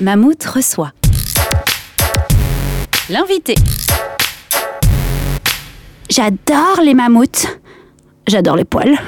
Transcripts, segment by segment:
Mammouth reçoit. L'invité. J'adore les mammouths. J'adore les poils.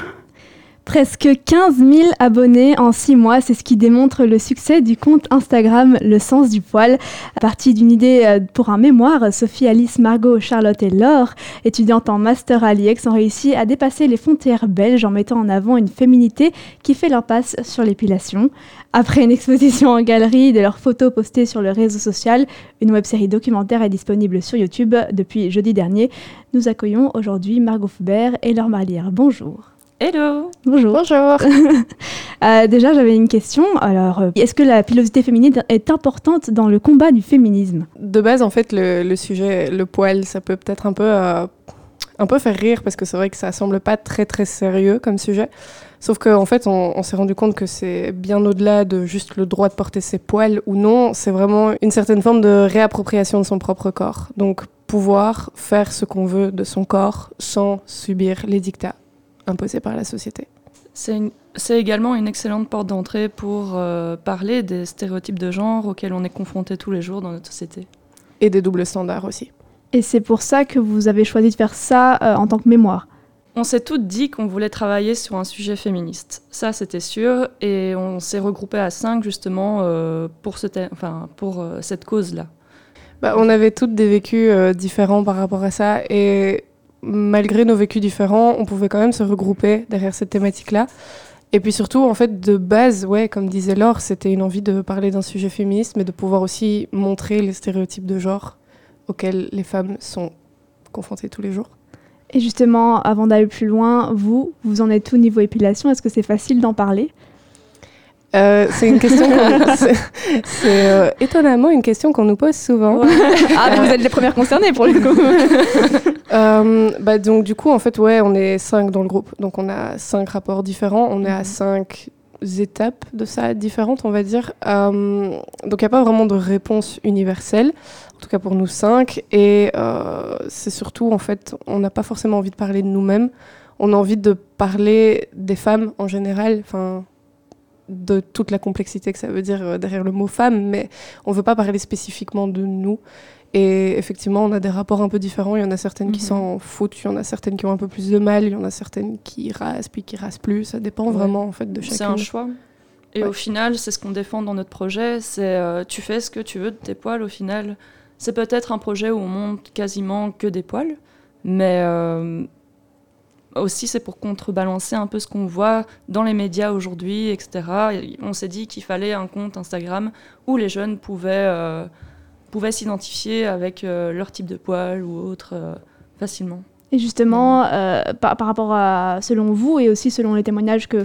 Presque 15 000 abonnés en 6 mois, c'est ce qui démontre le succès du compte Instagram Le Sens du Poil. À partir d'une idée euh, pour un mémoire, Sophie, Alice, Margot, Charlotte et Laure, étudiantes en master à l'IEX, ont réussi à dépasser les frontières belges en mettant en avant une féminité qui fait l'impasse sur l'épilation. Après une exposition en galerie de leurs photos postées sur le réseau social, une web-série documentaire est disponible sur YouTube depuis jeudi dernier. Nous accueillons aujourd'hui Margot Foubert et Laure Marlière. Bonjour. Hello Bonjour. Bonjour euh, Déjà, j'avais une question. Alors, euh, est-ce que la pilosité féminine est importante dans le combat du féminisme? De base, en fait, le, sujet, le poil, ça peut peut-être un peu, euh, un peu faire rire parce que c'est vrai que ça semble pas très très sérieux comme sujet. Sauf qu'en en fait, on, on s'est rendu compte que c'est bien au-delà de juste le droit de porter ses poils ou non. C'est vraiment une certaine forme de réappropriation de son propre corps. Donc, pouvoir faire ce qu'on veut de son corps sans subir les dictats imposée par la société. C'est également une excellente porte d'entrée pour euh, parler des stéréotypes de genre auxquels on est confronté tous les jours dans notre société. Et des doubles standards aussi. Et c'est pour ça que vous avez choisi de faire ça euh, en tant que mémoire On s'est toutes dit qu'on voulait travailler sur un sujet féministe. Ça, c'était sûr. Et on s'est regroupé à cinq justement euh, pour, ce enfin, pour cette cause-là. Bah, on avait toutes des vécus différents par rapport à ça. Et malgré nos vécus différents, on pouvait quand même se regrouper derrière cette thématique-là. Et puis surtout, en fait, de base, ouais, comme disait Laure, c'était une envie de parler d'un sujet féministe, mais de pouvoir aussi montrer les stéréotypes de genre auxquels les femmes sont confrontées tous les jours. Et justement, avant d'aller plus loin, vous, vous en êtes tout niveau épilation? Est-ce que c'est facile d'en parler? Euh, c'est une question, c'est euh, étonnamment une question qu'on nous pose souvent. Ah, vous êtes les premières concernées pour le coup. Euh, bah, donc du coup, en fait, ouais, on est cinq dans le groupe, donc on a cinq rapports différents, on est à mhm. cinq étapes de ça différentes, on va dire. donc il n'y a pas vraiment de réponse universelle, en tout cas pour nous cinq, et c'est surtout, en fait, on n'a pas forcément envie de parler de nous-mêmes, on a envie de parler des femmes en général, enfin de toute la complexité que ça veut dire euh, derrière le mot femme, mais on ne veut pas parler spécifiquement de nous. Et effectivement, on a des rapports un peu différents. Il y en a certaines qui mhm. s'en foutent, il y en a certaines qui ont un peu plus de mal, il y en a certaines qui rasent, puis qui rasent plus. Ça dépend vraiment en fait de chacune. C'est un choix. Et au final, c'est ce qu'on défend dans notre projet. C'est euh, tu fais ce que tu veux de tes poils. Au final, c'est peut-être un projet où on monte quasiment que des poils, mais euh, aussi c'est pour contrebalancer un peu ce qu'on voit dans les médias aujourd'hui, etc. on s'est dit qu'il fallait un compte Instagram où les jeunes pouvaient, euh, pouvaient s'identifier avec euh, leur type de poil ou autre euh, facilement. Et justement, par, par, rapport à, selon vous et aussi selon les témoignages que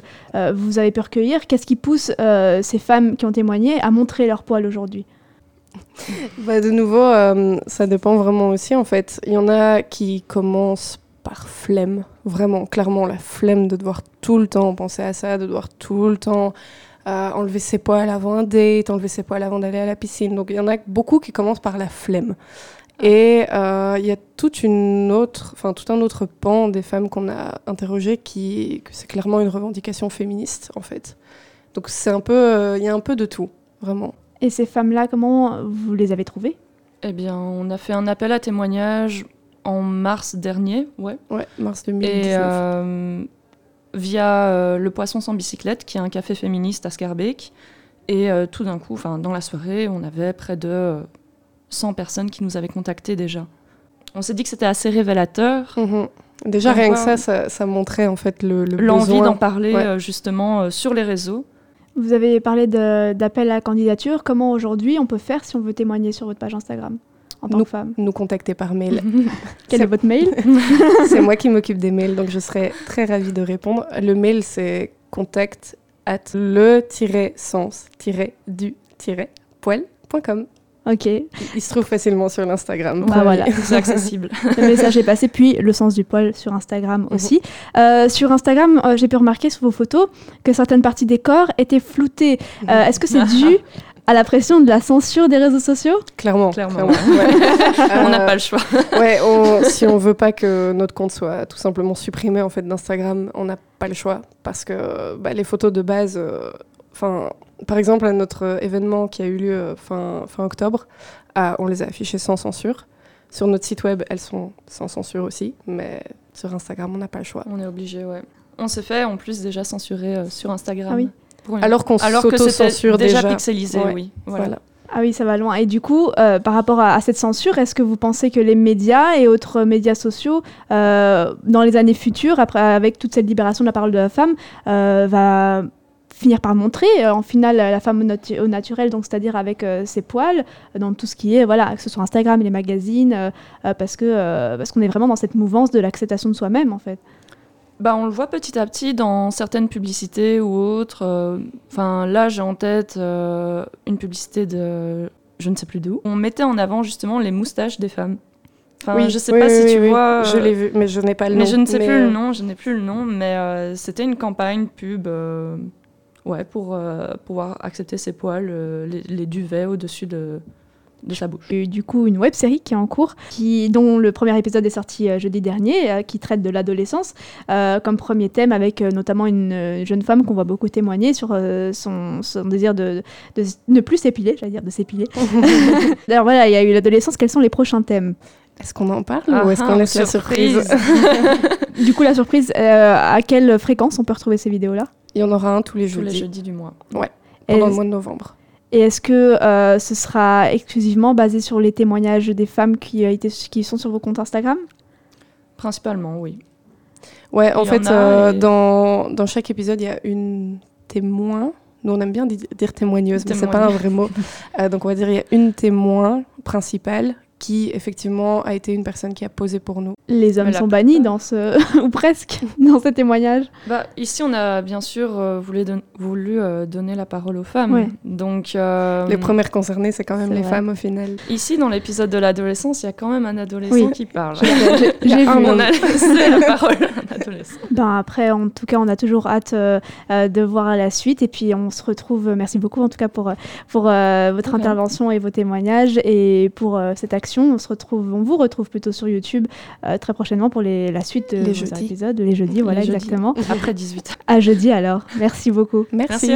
vous avez pu recueillir, qu'est-ce qui pousse ces femmes qui ont témoigné à montrer leur poil aujourd'hui? Bah, De nouveau, ça dépend vraiment aussi en fait. Il y en a qui commencent par flemme, vraiment, clairement la flemme de devoir tout le temps penser à ça, de devoir tout le temps euh, enlever ses poils avant un date, enlever ses poils avant d'aller à la piscine. Donc il y en a beaucoup qui commencent par la flemme. Ah. Et euh, il y a toute une autre, enfin tout un autre pan des femmes qu'on a interrogées qui, que c'est clairement une revendication féministe en fait. Donc c'est un peu, euh, il y a un peu de tout, vraiment. Et ces femmes-là, comment vous les avez trouvées? Eh bien, on a fait un appel à témoignages en mars dernier, ouais. Ouais, mars 2019. Et euh, via euh, Le Poisson sans bicyclette, qui est un café féministe à Scarbeck. Et euh, tout d'un coup, dans la soirée, on avait près de 100 personnes qui nous avaient contactés déjà. On s'est dit que c'était assez révélateur. Mhm. Déjà, rien que ça, ça, montrait en fait le, le L'envie d'en parler justement sur les réseaux. Vous avez parlé d'appel à candidature. Comment aujourd'hui on peut faire si on veut témoigner sur votre page Instagram? En tant nous, que femme Nous contacter par mail. Quel est, votre mail C'est moi qui m'occupe des mails, donc je serai très ravie de répondre. Le mail, c'est contact at le-sens-du-poil.com. Ok. Il se trouve facilement sur l'Instagram. Bah voilà, c'est accessible. le message est passé, puis le sens du poil sur Instagram mhm. aussi. Euh, sur Instagram, euh, j'ai pu remarquer sur vos photos que certaines parties des corps étaient floutées. Euh, est-ce que c'est dû à la pression de la censure des réseaux sociaux Clairement. Clairement. on n'a pas le choix. ouais, si on veut pas que notre compte soit tout simplement supprimé en fait d'Instagram, on n'a pas le choix parce que bah, les photos de base, euh, enfin, par exemple, à notre événement qui a eu lieu euh, fin, fin octobre, ah, on les a affichées sans censure. Sur notre site web, elles sont sans censure aussi, mais sur Instagram, on n'a pas le choix. On est obligé, ouais. On s'est fait en plus déjà censurer euh, sur Instagram. Ah oui. Alors qu'on s'auto-censure déjà, déjà. pixelisé, Ouais. oui. Voilà. Voilà. Ah oui, ça va loin. Et du coup, euh, par rapport à, à cette censure, est-ce que vous pensez que les médias et autres médias sociaux, euh, dans les années futures, après, avec toute cette libération de la parole de la femme, euh, va finir par montrer euh, en finale la femme au, natu- au naturel, donc c'est-à-dire avec euh, ses poils, dans tout ce qui est, voilà, que ce soit Instagram et les magazines, parce que euh, parce qu'on est vraiment dans cette mouvance de l'acceptation de soi-même, en fait. Bah, on le voit petit à petit dans certaines publicités ou autres. euh, Enfin, là, j'ai en tête euh, une publicité de je ne sais plus d'où. On mettait en avant justement les moustaches des femmes. Enfin, je sais oui, pas oui, si oui, tu oui. vois. Je euh, l'ai vu, mais je n'ai pas le nom. mais je ne sais mais, plus euh, le nom, je n'ai plus le nom, mais euh, c'était une campagne pub euh, ouais, pour euh, pouvoir accepter ses poils, euh, les, les duvets au-dessus de, de sa bouche. Il y a eu du coup une web série qui est en cours, qui, dont le premier épisode est sorti euh, jeudi dernier, euh, qui traite de l'adolescence euh, comme premier thème, avec euh, notamment une jeune femme qu'on voit beaucoup témoigner sur euh, son, son désir de, ne plus s'épiler, j'allais dire de s'épiler. D'ailleurs voilà, il y a eu l'adolescence, quels sont les prochains thèmes? Est-ce qu'on en parle Ah ou est-ce ah, qu'on laisse la surprise, Du coup la surprise, euh, à quelle fréquence on peut retrouver ces vidéos-là? Il y en aura un tous les Tous les jeudis, jeudis du mois. pendant Et- le mois de novembre. Et est-ce que euh, ce sera exclusivement basé sur les témoignages des femmes qui, euh, étaient- qui sont sur vos comptes Instagram? Principalement, oui. Ouais, en fait, en euh, et- dans, dans chaque épisode, il y a une témoin. Nous, on aime bien di- dire témoigneuse, mais c'est pas un vrai mot. Euh, donc, on va dire il y a une témoin principale qui, effectivement, a été une personne qui a posé pour nous. Les hommes sont bannis dans ce... ou presque, dans ce témoignage. Bah, ici, on a bien sûr euh, voulu, don- voulu, euh, donner la parole aux femmes. Ouais. Donc, euh, Les premières concernées, c'est quand même les vrai. femmes au final. ici, dans l'épisode de l'adolescence, il y a quand même un adolescent Oui. qui parle. J'ai vu. un on a laissé la parole à un adolescent. Ben après, en tout cas, on a toujours hâte de voir la suite. Et puis, on se retrouve. Merci beaucoup, en tout cas, pour, pour euh, votre intervention et vos témoignages et pour euh, cette action. On se retrouve, on vous retrouve plutôt sur YouTube euh, très prochainement pour les, la suite de Les épisodes, les jeudis, voilà, Les jeudis. exactement. Après 18. À jeudi alors. Merci beaucoup. Merci.